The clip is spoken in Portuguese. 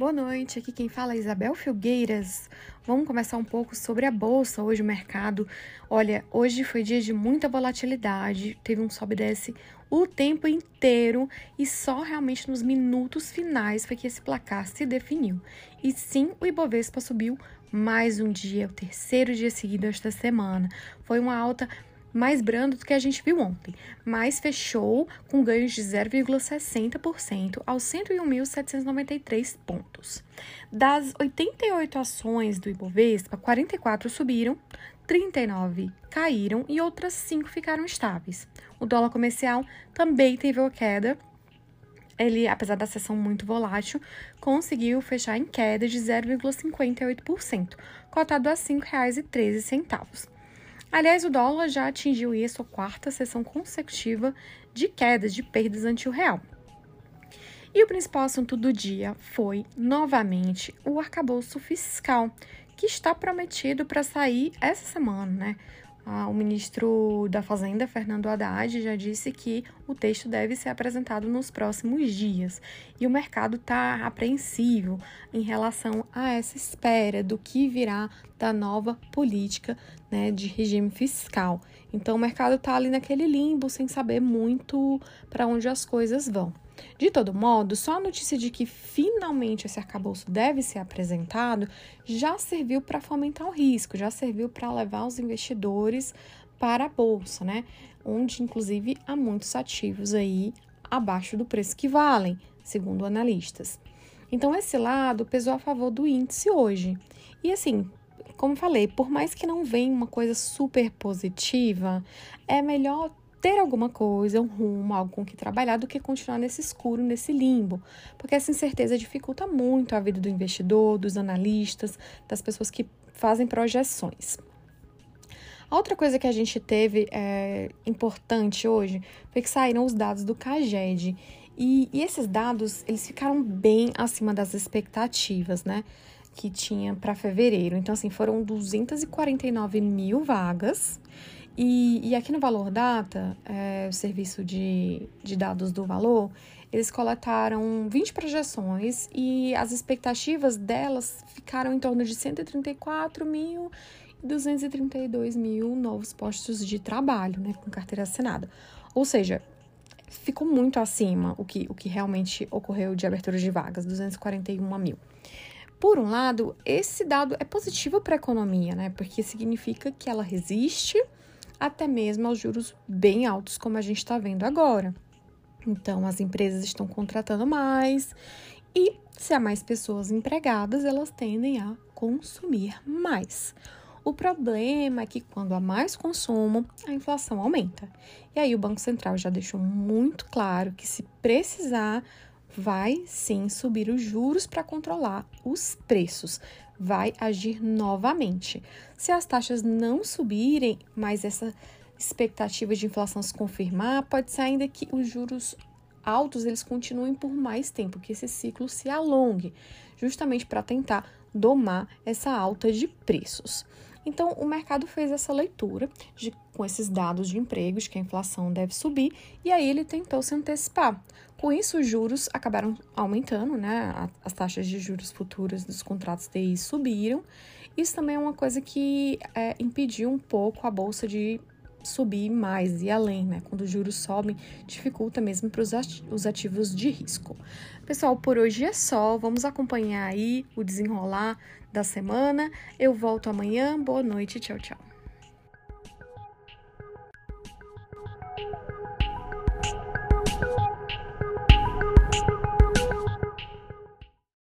Boa noite, aqui quem fala é Isabel Filgueiras. Vamos conversar um pouco sobre a bolsa hoje, o mercado. Olha, hoje foi dia de muita volatilidade, teve um sobe e desce o tempo inteiro e só realmente nos minutos finais foi que esse placar se definiu. E sim, o Ibovespa subiu mais um dia, o terceiro dia seguido esta semana. Foi uma alta mais brando do que a gente viu ontem, mas fechou com ganhos de 0,60% aos 101.793 pontos. Das 88 ações do Ibovespa, 44 subiram, 39 caíram e outras 5 ficaram estáveis. O dólar comercial também teve uma queda. Ele, apesar da sessão muito volátil, conseguiu fechar em queda de 0,58%, cotado a R$ 5,13. Aliás, o dólar já atingiu aí a sua quarta sessão consecutiva de quedas de perdas ante o real. E o principal assunto do dia foi, novamente, o arcabouço fiscal, que está prometido para sair essa semana, né? Ah, o ministro da Fazenda, Fernando Haddad, já disse que o texto deve ser apresentado nos próximos dias. E o mercado está apreensivo em relação a essa espera do que virá da nova política né, de regime fiscal. Então, o mercado está ali naquele limbo, sem saber muito para onde as coisas vão. De todo modo, só a notícia de que finalmente esse arcabouço deve ser apresentado já serviu para fomentar o risco, já serviu para levar os investidores para a bolsa, né? Onde inclusive há muitos ativos aí abaixo do preço que valem, segundo analistas. Então esse lado pesou a favor do índice hoje. E assim, como falei, por mais que não venha uma coisa super positiva, é melhor ter alguma coisa, um rumo, algo com que trabalhar, do que continuar nesse escuro, nesse limbo. Porque essa incerteza dificulta muito a vida do investidor, dos analistas, das pessoas que fazem projeções. A outra coisa que a gente teve é, importante hoje foi que saíram os dados do CAGED. E, e esses dados, eles ficaram bem acima das expectativas, né? Que tinha para fevereiro. Então, assim, foram 249 mil vagas e, e aqui no Valor Data, é, o serviço de, de dados do valor, eles coletaram 20 projeções e as expectativas delas ficaram em torno de 134 mil e 232 mil novos postos de trabalho, né, com carteira assinada. Ou seja, ficou muito acima o que, o que realmente ocorreu de abertura de vagas, 241 mil. Por um lado, esse dado é positivo para a economia, né? Porque significa que ela resiste até mesmo aos juros bem altos, como a gente está vendo agora. Então, as empresas estão contratando mais e, se há mais pessoas empregadas, elas tendem a consumir mais. O problema é que quando há mais consumo, a inflação aumenta. E aí o Banco Central já deixou muito claro que se precisar, vai sim subir os juros para controlar os preços, vai agir novamente. Se as taxas não subirem, mas essa expectativa de inflação se confirmar, pode ser ainda que os juros altos eles continuem por mais tempo, que esse ciclo se alongue, justamente para tentar domar essa alta de preços. Então, o mercado fez essa leitura de, com esses dados de empregos, que a inflação deve subir, e aí ele tentou se antecipar. Com isso, os juros acabaram aumentando, né? As taxas de juros futuras dos contratos TI subiram. Isso também é uma coisa que é, impediu um pouco a bolsa de subir mais e além, né? Quando os juros sobem, dificulta mesmo para os ativos de risco. Pessoal, por hoje é só. Vamos acompanhar aí o desenrolar da semana. Eu volto amanhã. Boa noite. Tchau, tchau.